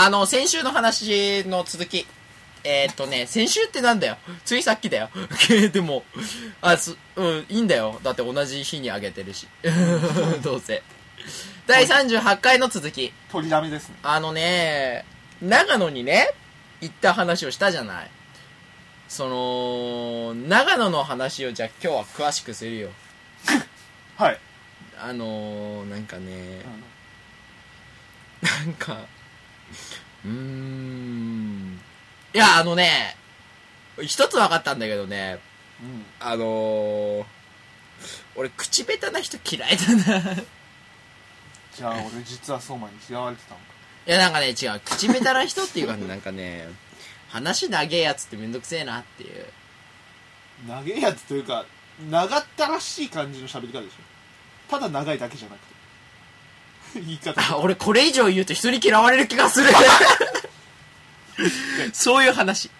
あの、先週の話の続き。えー、っとね、先週ってなんだよ。ついさっきだよ。でも、あ、す、うん、いいんだよ。だって同じ日にあげてるし。どうせ。第38回の続き。取りだめですね。あのね、長野にね、行った話をしたじゃない。その、長野の話をじゃあ今日は詳しくするよ。はい。あのー、なんかね、なんか、うーん。いや、あのね、一つ分かったんだけどね、うん。あのー、俺口下手な人嫌いだな。いじゃあ俺実は相馬に嫌われてたのか。や、なんかね、違う。口下手な人っていうかね、なんかね、話長えやつってめんどくせえなっていう。長いやつというか、長ったらしい感じの喋り方でしょ。ただ長いだけじゃなくて。言い方。あ、俺これ以上言うと人に嫌われる気がする。そういう話。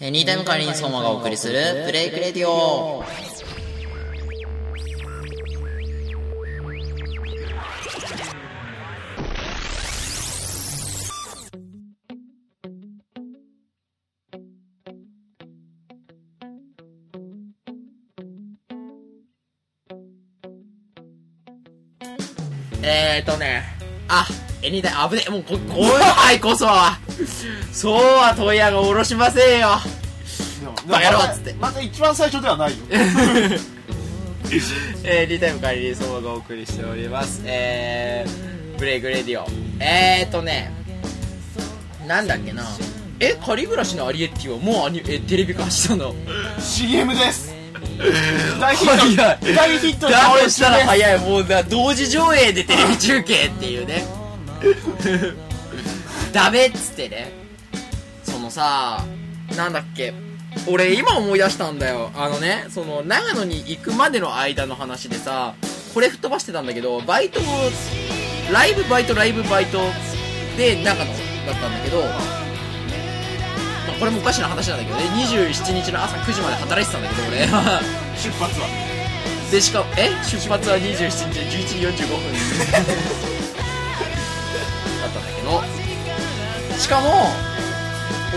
えーニータイムカーリン相馬がお送りするブレイクレディオエニタイム、危ねえ、もうこ、こういこそは、そうは問屋がおろしませんよ。バカ野郎っつってまだまだ一番最初ではないよ。えー、リタイムカリリー相馬がお送りしております。えー、ブレイクレディオ。えーとね、なんだっけな。え、仮暮らしのアリエッティはもうアニえテレビ化したの？CM です。大ヒット。大ヒットだとしたらい。早い。もうだ、同時上映でテレビ中継っていうね。ダメっつってね。そのさ、なんだっけ。俺今思い出したんだよ。あのね、その長野に行くまでの間の話でさ、これ吹っ飛ばしてたんだけど、バイトを、ライブバイトライブバイトで長野だったんだけど、まあこれもおかしな話なんだけどね、27日の朝9時まで働いてたんだけど、俺。出発は。でしかもえ？出発は27日11時45分 かも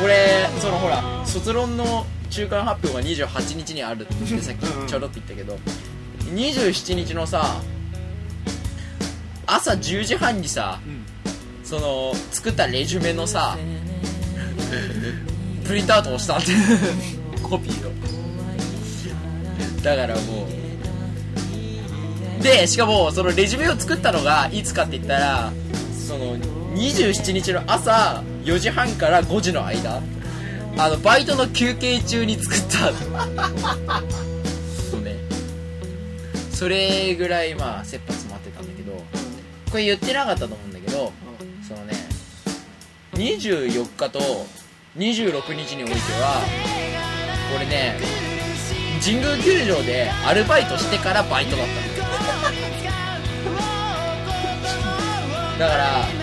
俺そのほら卒論の中間発表が28日にあるってさっきちょろっと言ったけど27日のさ朝10時半にさうん。その作ったレジュメのさ プリントアウトをしたって コピーを。だからもう。でしかもそのレジュメを作ったのがいつかって言ったらその27日の朝4時半から5時の間。あのバイトの休憩中に作った。そうねそれぐらいまあ切羽詰まってたんだけど。これ言ってなかったと思うんだけどそのね24日と26日においてはこれね神宮球場でアルバイトしてからバイトだったの。だからなんだろう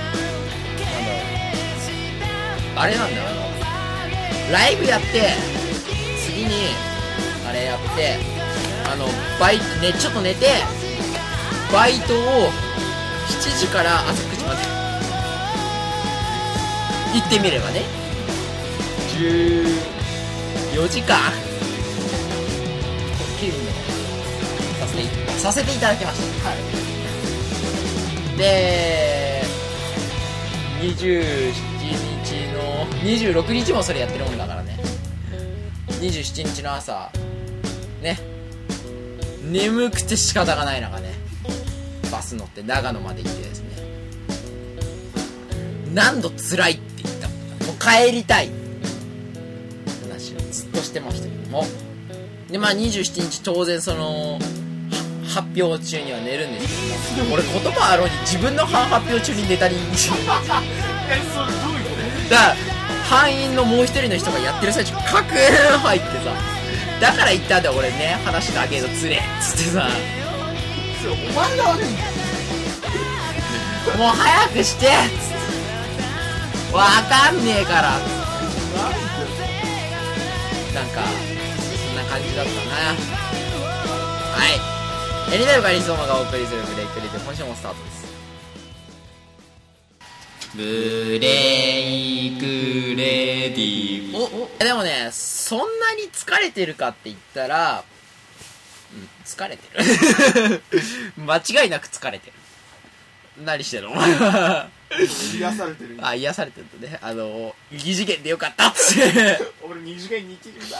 あれなんだよ。あのライブやって次にあれやってあのバイトねちょっと寝てバイトを7時から朝9時まで。行ってみればね。14時間。勤務させてさせていただきました。はい。で27日の26日もそれやってるもんだからね。27日の朝。ね。眠くて仕方がない中ね。バス乗って長野まで行ってですね。何度辛いって言ったもう帰りたい。話をずっとしてましたけども。でまあ27日当然そのは発表中には寝るんですけど俺言葉あろうに自分の発表中に寝たり。え、それどういうこだから班員のもう一人の人がやってる最中カクーン入ってさ。だから言ったんだよ俺ね。話だけどつれ。っつってさ。お前が悪い。もう早くして。っつってわかんねえから。なんかそんな感じだったな。はい。エリナルガリソーマがお送りするブレイクレディ今週もスタートですブレイクレディオでもねそんなに疲れてるかって言ったらうん疲れてる。間違いなく疲れてる。何してんの？お前は癒されてる。あ癒されてるとね。あの疑似元でよかったって。俺二次元に生きるん。だ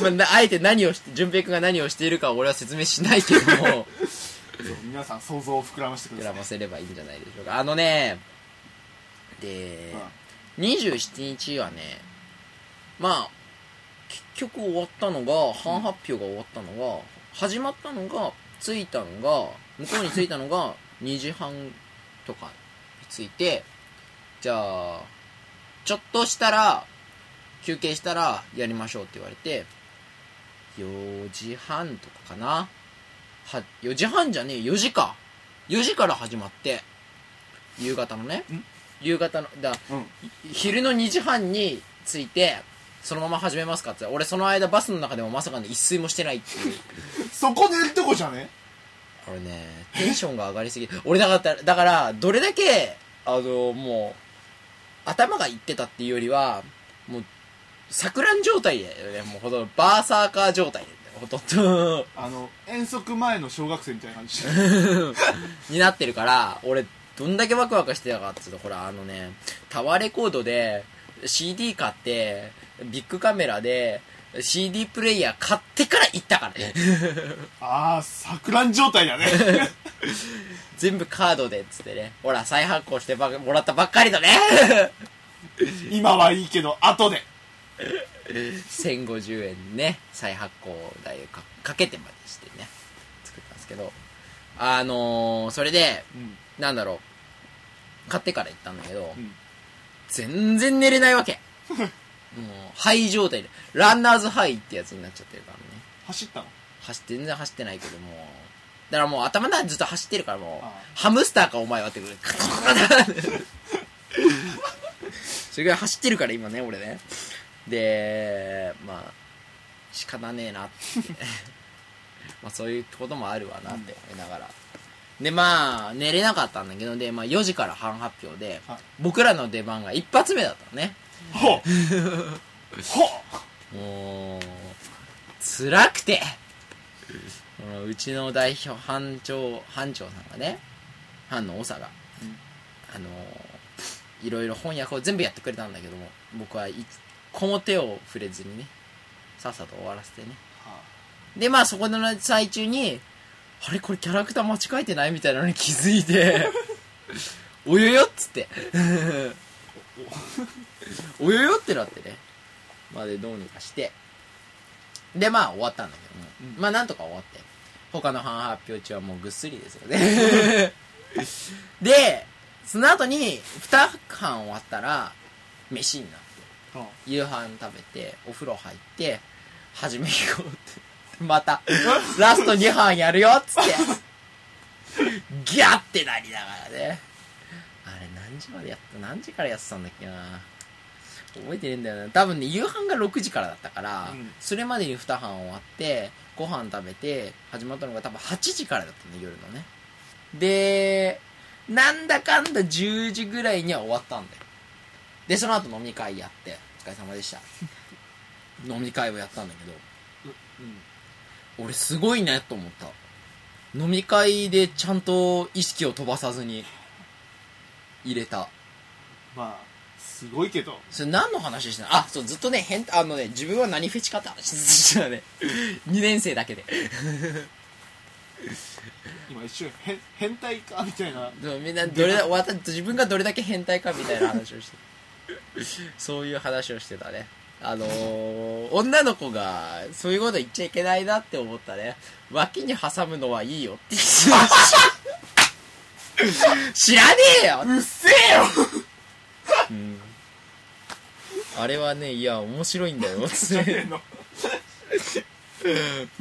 まあなあえて何をして順平君が何をしているかは俺は説明しないけど。も そう皆さん想像を膨らませてく膨ださい。らませればいいんじゃないでしょうか。あのねで27日はねまあ結局終わったのが半発表が終わったのが始まったのが着いたのが向こうに着いたのが2時半とかに着いてじゃあちょっとしたら休憩したらやりましょうって言われて4時半とかかな。は4時半じゃねえ4時か。4時から始まって夕方のね。ん夕方のだうん。昼の2時半に着いてそのまま始めますかって。俺その間バスの中でもまさかの一睡もしてないっていう。そこ寝るとこじゃね？俺ねテンションが上がりすぎ俺だからだからどれだけあのもう頭がいってたっていうよりはもう錯乱状態だよね。もうほとんどバーサーカー状態ほとんど。あの遠足前の小学生みたいな感じ。になってるから俺どんだけワクワクしてたかっていうとほらあのねタワーレコードで CD 買ってビッグカメラで CD プレイヤー買ってから行ったからね。ああ錯乱状態だね。全部カードでっつってね。ほら再発行してばもらったばっかりだね。今はいいけど後で。1050円ね再発行代をかかけてまでしてね。作ったんですけど。あのー、それでうん。なんだろう買ってから行ったんだけど、うん。全然寝れないわけ。もうハイ状態で。ランナーズハイってやつになっちゃってるからね。走ったの？走って全然走ってないけども。だからもう頭の中でずっと走ってるからもうハムスターかお前はってくる。それぐらい走ってるから今ね俺ね。でまあ仕方ねえなって。まあそういうこともあるわなって思いながら、でまあ寝れなかったんだけどで、まあ、4時から半発表で、はい。僕らの出番が一発目だったのね。ほう。ほ もう辛くて。このうちの代表班長班長さんがね班の長が、うん。あのいろいろ翻訳を全部やってくれたんだけども僕は一個も手を触れずにねさっさと終わらせてね。はでまあそこの最中にあれこれキャラクター間違えてないみたいなのに気づいて およよっつって。およよってなってね。まあでどうにかして。でまあ終わったんだけども、うん。まあなんとか終わって。他の班発表中はもうぐっすりですよね。でその後に2班終わったら飯になって。あ。は夕飯食べてお風呂入って始めようって また。ラスト2班やるよっつって。ギャッてなりながらね。あれ何時までやった何時からやってたんだっけな。覚えてねえんだよな。多分ね夕飯が6時からだったから、うん。それまでに2班終わってご飯食べて始まったのが多分8時からだったね夜のね。でなんだかんだ10時ぐらいには終わったんだよ。でその後飲み会やってお疲れ様でした。飲み会をやったんだけど。うん俺すごいねと思った。飲み会でちゃんと意識を飛ばさずに入れた。まあすごいけど。それ何の話してんの？あそうずっとね変あのね自分は何フェチかって話してたね。2年生だけで。今一瞬変変態かみたいな。でもみんなどれだ私自分がどれだけ変態かみたいな話をして。そういう話をしてたねあのー、女の子がそういうこと言っちゃいけないなって思ったね。脇に挟むのはいいよって言ってた。知らねえよ。うっせえよ。うん。あれはねいや面白いんだよ。つう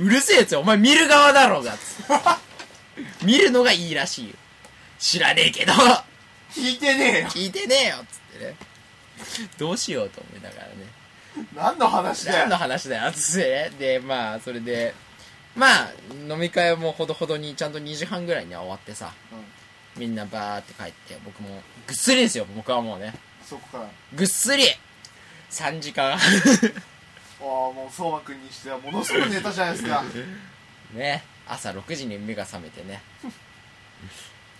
るせえやつよ。お前見る側だろうが。つって見るのがいいらしいよ。知らねえけど。聞いてねえよ。聞いてねえよ。っつってね。どうしようと思いながらね何の話だよ？何の話だよ？っつってねでまあそれでまあ飲み会はもうほどほどにちゃんと2時半ぐらいには終わってさみんなバーって帰って僕もぐっすりですよ。僕はもうね。そこから？あぐっすり。3時間。あもう相馬くんにしてはものすごいネタじゃないですか。ね。朝6時に目が覚めてね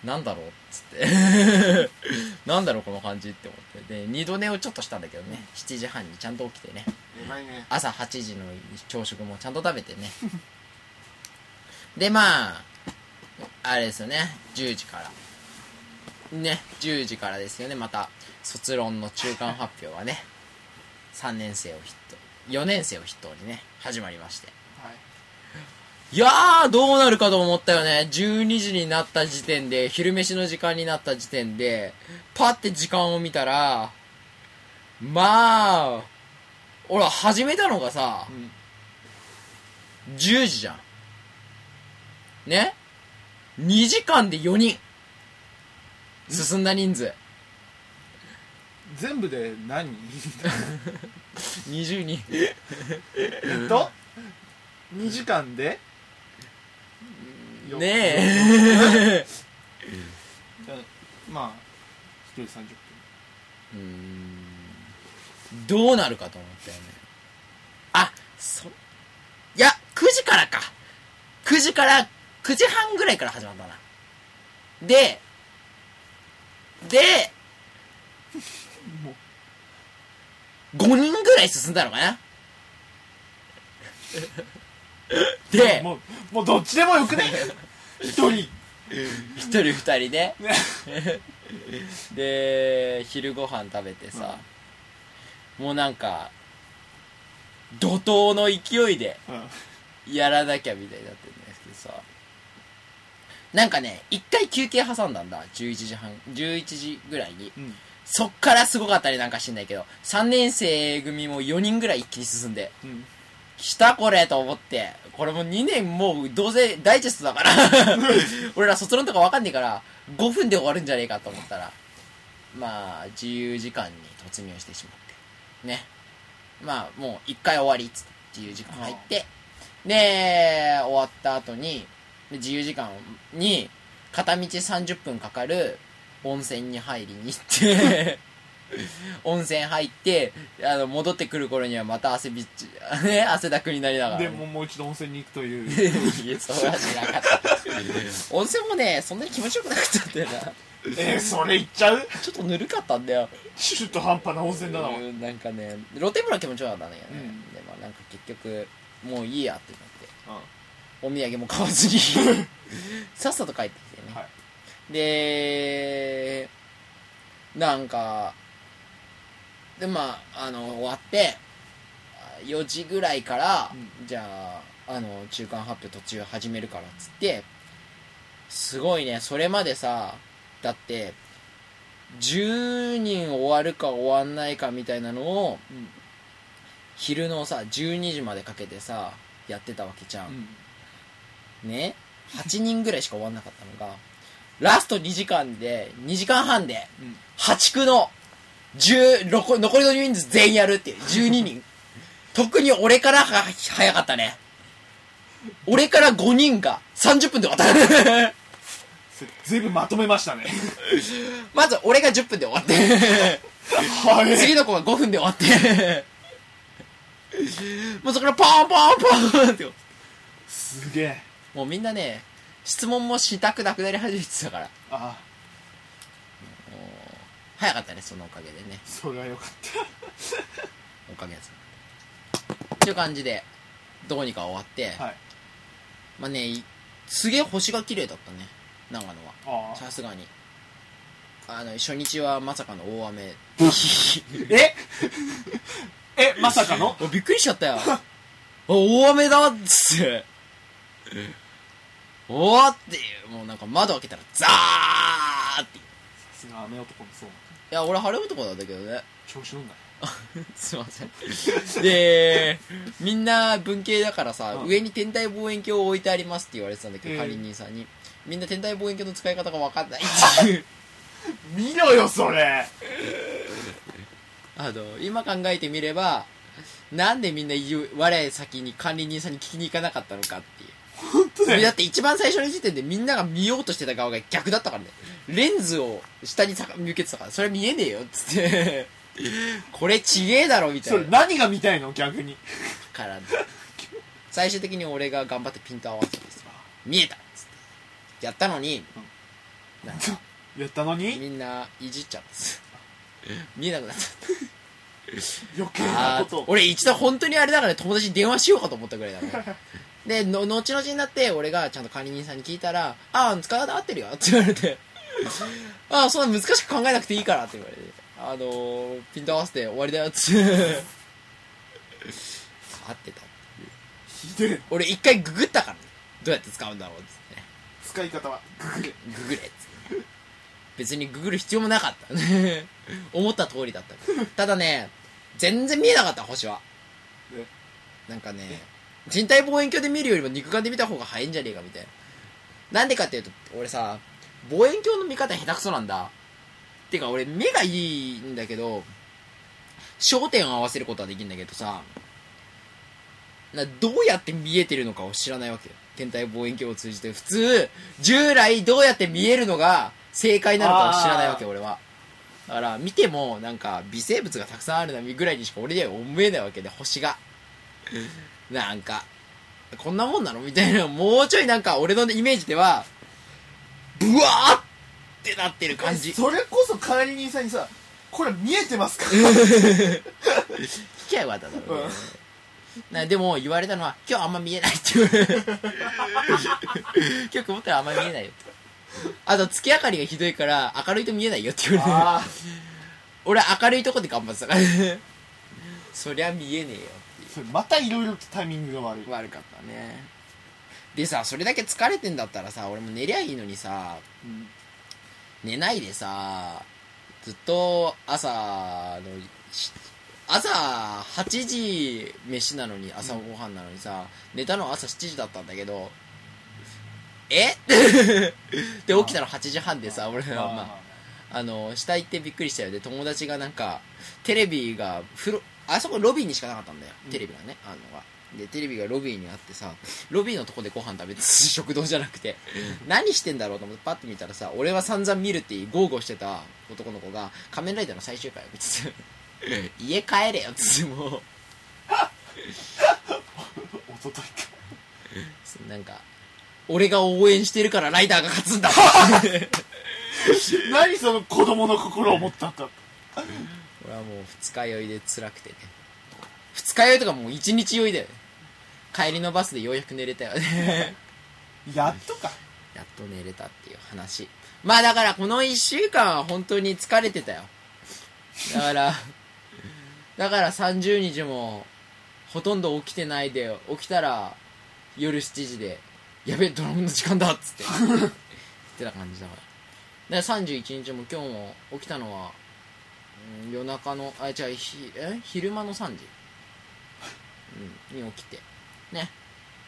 なんだろう？っつって。なんだろうこの感じって思って。で二度寝をちょっとしたんだけどね。7時半にちゃんと起きてね。朝8時の朝食もちゃんと食べてね。でまああれですよね。10時から。ね10時からですよね。また卒論の中間発表がね。3年生を筆頭4年生を筆頭にね始まりまして。はいいやー、どうなるかと思ったよね。12時になった時点で、昼飯の時間になった時点で、パって時間を見たら、まあ、俺始めたのがさ、うん10時じゃん。ね ?2 時間で4人。進んだ人数。全部で何？20人。えっと？2時間で？よねえ。まあ1人30分うーんどうなるかと思ったよね。あ、そ、いや、9時からか。9時から、9時半ぐらいから始まったな。で、で、も5人ぐらい進んだのかな で、もうもうどっちでもよくね一人。一人二人で、ね。で、昼ご飯食べてさ、もうなんか、怒涛の勢いで、うん。やらなきゃみたいになってるんですけどさ。なんかね一回休憩挟んだんだ。11時半11時ぐらいに。うん。そっからすごかったりなんかしんないけど3年生組も4人ぐらい一気に進んで。うん来たこれと思って。これもう2年もうどうせダイジェストだから。俺ら卒論とかわかんねえから5分で終わるんじゃねえかと思ったらまあ自由時間に突入してしまって。ね。まあもう1回終わりっつって自由時間入って。で終わった後にで自由時間に片道30分かかる温泉に入りに行って 温泉入ってあの戻ってくる頃にはまた汗びっち ね汗だくになりながらね、でもうもう一度温泉に行くという いや、そうはしなかった。温泉もね、そんなに気持ちよくなかったんだよな。えー、それ行っちゃう？ちょっとぬるかったんだよ。中途半端な温泉だな、うんなんかね、露天風呂は気持ちよかったんだけどね。うんでもなんか結局、もういいやってなって、うんお土産も買わずに、さっさと帰ってきてね。はいで、なんか、で、まあ、あの、終わって、4時ぐらいから、うじゃあ、あの、中間発表途中始めるからっつって、すごいね、それまでさ、だって、10人終わるか終わんないかみたいなのを、うん。昼のさ、12時までかけてさ、やってたわけじゃん。ね？8人ぐらいしか終わんなかったのがラスト2時間で2時間半でうん。破竹の10残りの人数全員やるっていう。12人。特に俺からが早かったね。俺から5人が30分で終わった。それ全部まとめましたね。まず俺が10分で終わって。はい。次の子が5分で終わって。もうそこからポンポンポンって。すげえ。もうみんなね質問もしたくなくなり始めてたから。あ早かったねそのおかげでね。それはよかっおかげで。すっていう感じでどうにか終わって、たはい。まあねいすげえ星が綺麗だったね長野は。さすがに。あの初日はまさかの大雨。え？えまさかの？お びっくりしちゃったよ。あ大雨だっつって。おおっていうもうなんか窓開けたらザーって。さすが雨男のそういや俺晴れ男なんだけどね調子乗んな すいません。で、みんな文系だからさ、うん上に天体望遠鏡を置いてありますって言われてたんだけど、ええ管理人さんに。みんな天体望遠鏡の使い方が分かんないっていう。見ろよそれ あの、今考えてみれば、なんでみんな我先に管理人さんに聞きに行かなかったのかっていう。本当だよだって一番最初の時点でみんなが見ようとしてた側が逆だったからね。レンズを下に向けてたからそれ見えねえよっつって。これちげえだろみたそいな。れ何が見たいの逆に？から最終的に俺が頑張ってピント合わせてさ見えたっつって。やったのになんか やったのに？みんないじっちゃってさ見えなくなった。余計なこと。を俺一度本当にあれだから友達に電話しようかと思ったぐらいだね。での後々になって俺がちゃんと管理人さんに聞いたら「ああ使い方合ってるよ」って言われて「ああそんな難しく考えなくていいから」って言われて「あのー、ピント合わせて終わりだよ」っつって 合ってたひでえ。俺一回ググったからね。どうやって使うんだろうっつってね。使い方は。ググれ。ググれっつって別にググる必要もなかった。ね 思った通りだったただね全然見えなかった星は。ねなんかね人体望遠鏡で見るよりも肉眼で見た方が早いんじゃねえかみたいな。なんでかっていうと俺さ望遠鏡の見方下手くそなんだ。てか俺目がいいんだけど焦点を合わせることはできるんだけどさなどうやって見えてるのかを知らないわけよ。天体望遠鏡を通じて普通従来どうやって見えるのが正解なのかを知らないわけ俺は。だから見てもなんか微生物がたくさんあるなぐらいにしか俺には思えないわけで星が。なんかこんなもんなの？みたいなもうちょいなんか俺のイメージではブワーってなってる感じ。それこそ管理人さんにさこれ見えてますか？聞きゃよかっただろうね、なでも言われたのは今日あんま見えないって言われる今日曇ったらあんま見えないよって。あと月明かりがひどいから明るいと見えないよって言われるあ俺明るいとこで頑張ってたから。ねそりゃ見えねえよあそれまたいろいろとタイミングが悪い。悪かったねでさそれだけ疲れてんだったらさ俺も寝りゃいいのにさうん。寝ないでさずっと朝のし朝8時飯なのに朝ごはんなのにさ、寝たのは朝7時だったんだけどえ？で起きたの8時半でさ俺はまああの下行ってびっくりしたよ。で友達がなんかテレビが風呂あそこロビーにしかなかったんだよ。テレビがねあるのがでテレビがロビーにあってさロビーのとこでご飯食べて食堂じゃなくて何してんだろうと思ってパッと見たらさ俺は散々見るって豪語してた男の子が「仮面ライダー」の最終回を見てて家帰れよっつってもう。おとといか。なんか俺が応援してるからライダーが勝つんだ。何その子供の心を持ったんだ。俺はもう二日酔いで辛くてね。二日酔いとかもう一日酔いだよね帰りのバスでようやく寝れたよね。やっとか。やっと寝れたっていう話。まあだからこの1週間は本当に疲れてたよ。だから だから30日もほとんど起きてないで起きたら夜7時で「やべえドラムの時間だ」っつって言 ってた感じだから。で31日も今日も起きたのは、うん夜中のあ違うひえ？昼間の3時、うん、に起きてね。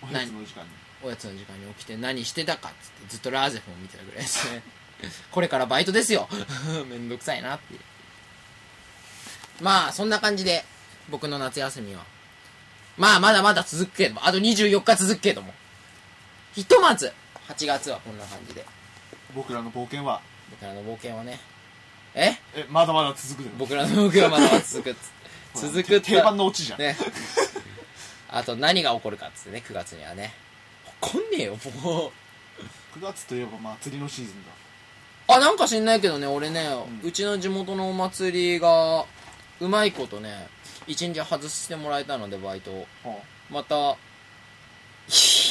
おやつの時間に。おやつの時間に起きて何してたかっつってずっとラーゼフォン見てたぐらいですね。これからバイトですよ。めんどくさいなって。いうまあそんな感じで僕の夏休みは。まあまだまだ続くけども。あと24日続くけども。ひとまず8月はこんな感じで。僕らの冒険は？僕らの冒険はね。え？えまだまだ続くで僕らの冒険はまだまだ続く 続く定番のオチじゃん、ねあと何が起こるかっつってね9月にはね。起こんねえよもう。9月といえば祭りのシーズンだ。あなんか知んないけどね俺ね、ううんちの地元のお祭りがうまいことね一日外してもらえたのでバイトを。はまたい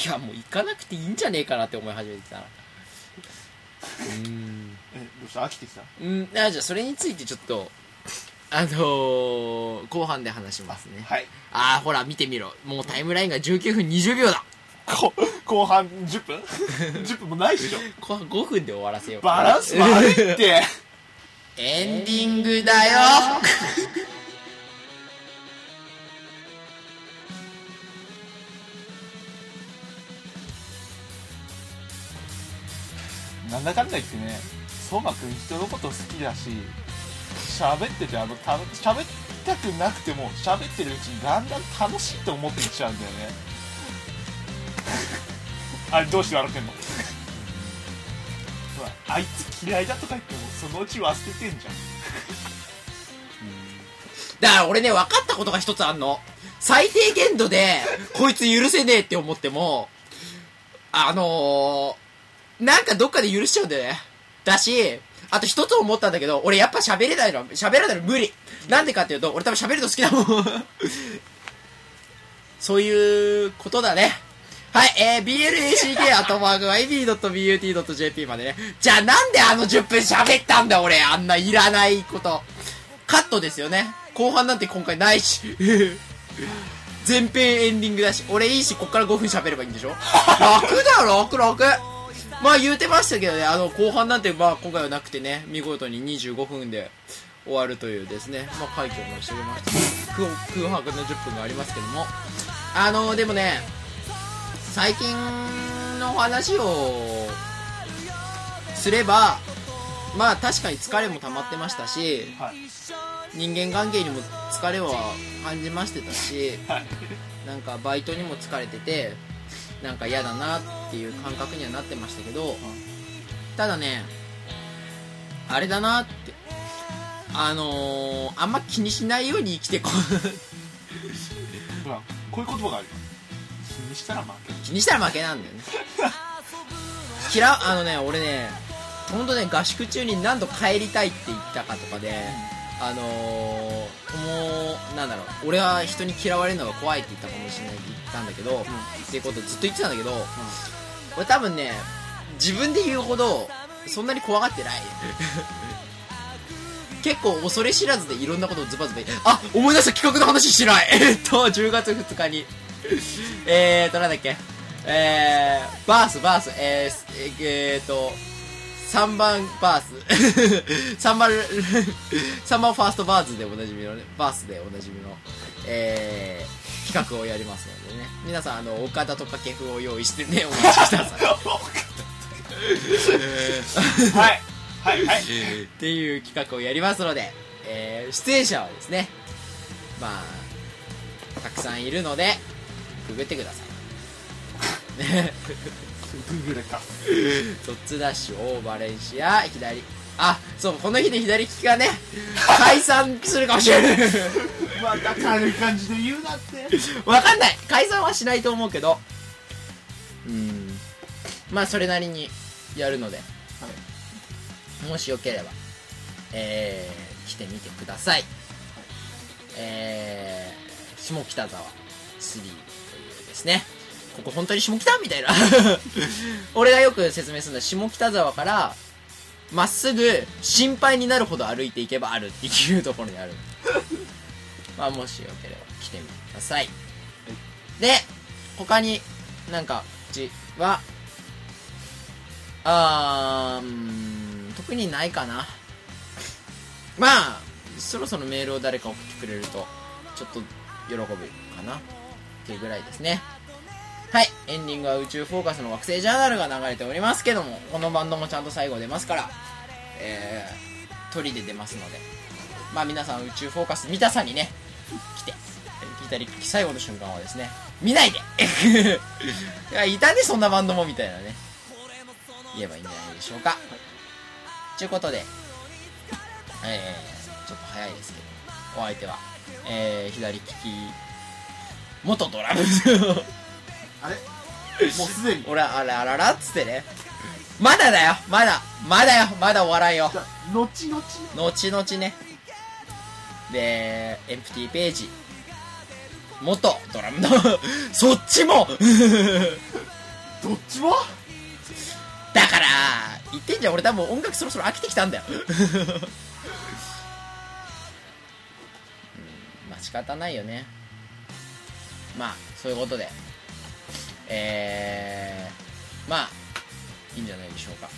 やもう行かなくていいんじゃねえかなって思い始めてきたな。うん。えどうした？飽きてきた？うん。あじゃあそれについてちょっとあのー、後半で話しますね。はい。ああほら見てみろ。もうタイムラインが19分20秒だ。こ後半10分 ?10 分もないでしょ。後半5分で終わらせようバランス悪いって。エンディングだよ。なんだかんだ言ってね相馬くん人のこと好きだし喋っててあのた喋りたくなくても喋ってるうちにだんだん楽しいと思ってきちゃうんだよね あれどうして笑ってんの？あいつ嫌いだとか言ってもそのうち忘れてんじゃんだから俺ね、分かったことが一つあんの。最低限度で、こいつ許せねえって思っても、あのー、なんかどっかで許しちゃうんだよね。だし、あと一つ思ったんだけど、俺やっぱ喋れないの、喋らないの無理。なんでかっていうと、俺多分喋るの好きだもん。そういうことだね。はい、えー、black アットマーク ib.but.jp までね。じゃあなんであの10分喋ったんだ俺、あんないらないこと。カットですよね。後半なんて今回ないし。前編エンディングだし。俺いいし、こっから5分喋ればいいんでしょ楽だよ、楽楽。まあ言うてましたけどね、あの後半なんてまあ今回はなくてね、見事に25分で終わるというですね、まあ快挙を成し遂げました。空空白の10分がありますけども。あのでもね、最近の話をすれば、まあ確かに疲れも溜まってましたし、はい。人間関係にも疲れは感じましてたし、はい。なんかバイトにも疲れてて、なんか嫌だなっていう感覚にはなってましたけど、ただね、あれだなって、あのー、あんま気にしないように生きてこう。ほらこういう言葉があるよ。気にしたら負け。気にしたら負けなんだよね。嫌うあのね俺ね本当ね合宿中に何度帰りたいって言ったかとかで、あのー、もうなんだろう俺は人に嫌われるのが怖いって言ったかもしれないって言ったんだけど、っていうことをずっと言ってたんだけど、俺多分ね自分で言うほどそんなに怖がってない。結構恐れ知らずでいろんなことをズバズバあ思い出した企画の話してない。えっと10月2日に。えーとなんだっけ。えー、バースバース。えー、えー、えーと3番バース。3番3番ファーストバーズでおなじみのねバースでおなじみのえー、企画をやりますのでね。皆さんあの岡田と掛布を用意してねお待ちください。はい。はいはい。っていう企画をやりますので、えー出演者はですねまあたくさんいるのでくぐってください。ねググれたトッツダッシュオーバレンシア左。あそうこの日で左利きがね解散するかもしれない。また軽い感じで言うなって。わかんない。解散はしないと思うけど。うん。まあそれなりにやるので、もしよければ。えー、来てみてください、えー、下北沢3というですねここ本当に下北？みたいな。俺がよく説明するのは下北沢からまっすぐ心配になるほど歩いていけばあるっていうところにある。まあもしよければ来てみてください。で他になんかうちはあーうん特にないかな。まあそろそろメールを誰か送ってくれるとちょっと喜ぶかな。っていうぐらいですねはい。エンディングは宇宙フォーカスの惑星ジャーナルが流れておりますけどもこのバンドもちゃんと最後出ますからえー、鳥で出ますので。まあ皆さん宇宙フォーカス見たさにね来て左利き最後の瞬間はですね見ないで。いやいたねそんなバンドもみたいなね。言えばいいんじゃないでしょうか。ということでえー、ちょっと早いですけどお相手はえー、左利き元ドラム。あれ？もうすでに？俺あらあららっつってね。まだだよ。まだ。まだよ。まだ終わらんよ。じゃあ後々後々ね。でエンプティページ。元ドラムの そっちも。どっちも？だから言ってんじゃん。俺多分音楽そろそろ飽きてきたんだよ。うんまあ仕方ないよね。まあそういうことでえー、まあいいんじゃないでしょうか。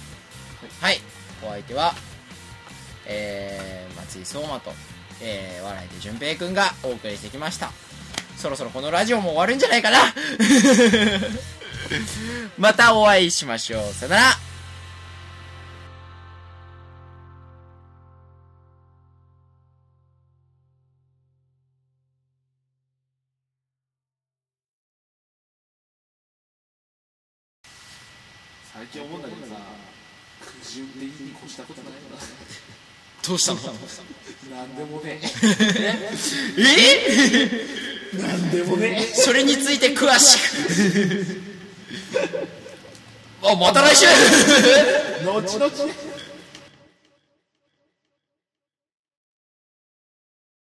はい。お相手はえー、松井聡馬と、えー、笑いで淳平くんがお送りしてきました。そろそろこのラジオも終わるんじゃないかな。またお会いしましょう。さよなら。したことないどうしたの？ななんでもね。え？なんでもね。それについて詳しく。あまた来週。後々ね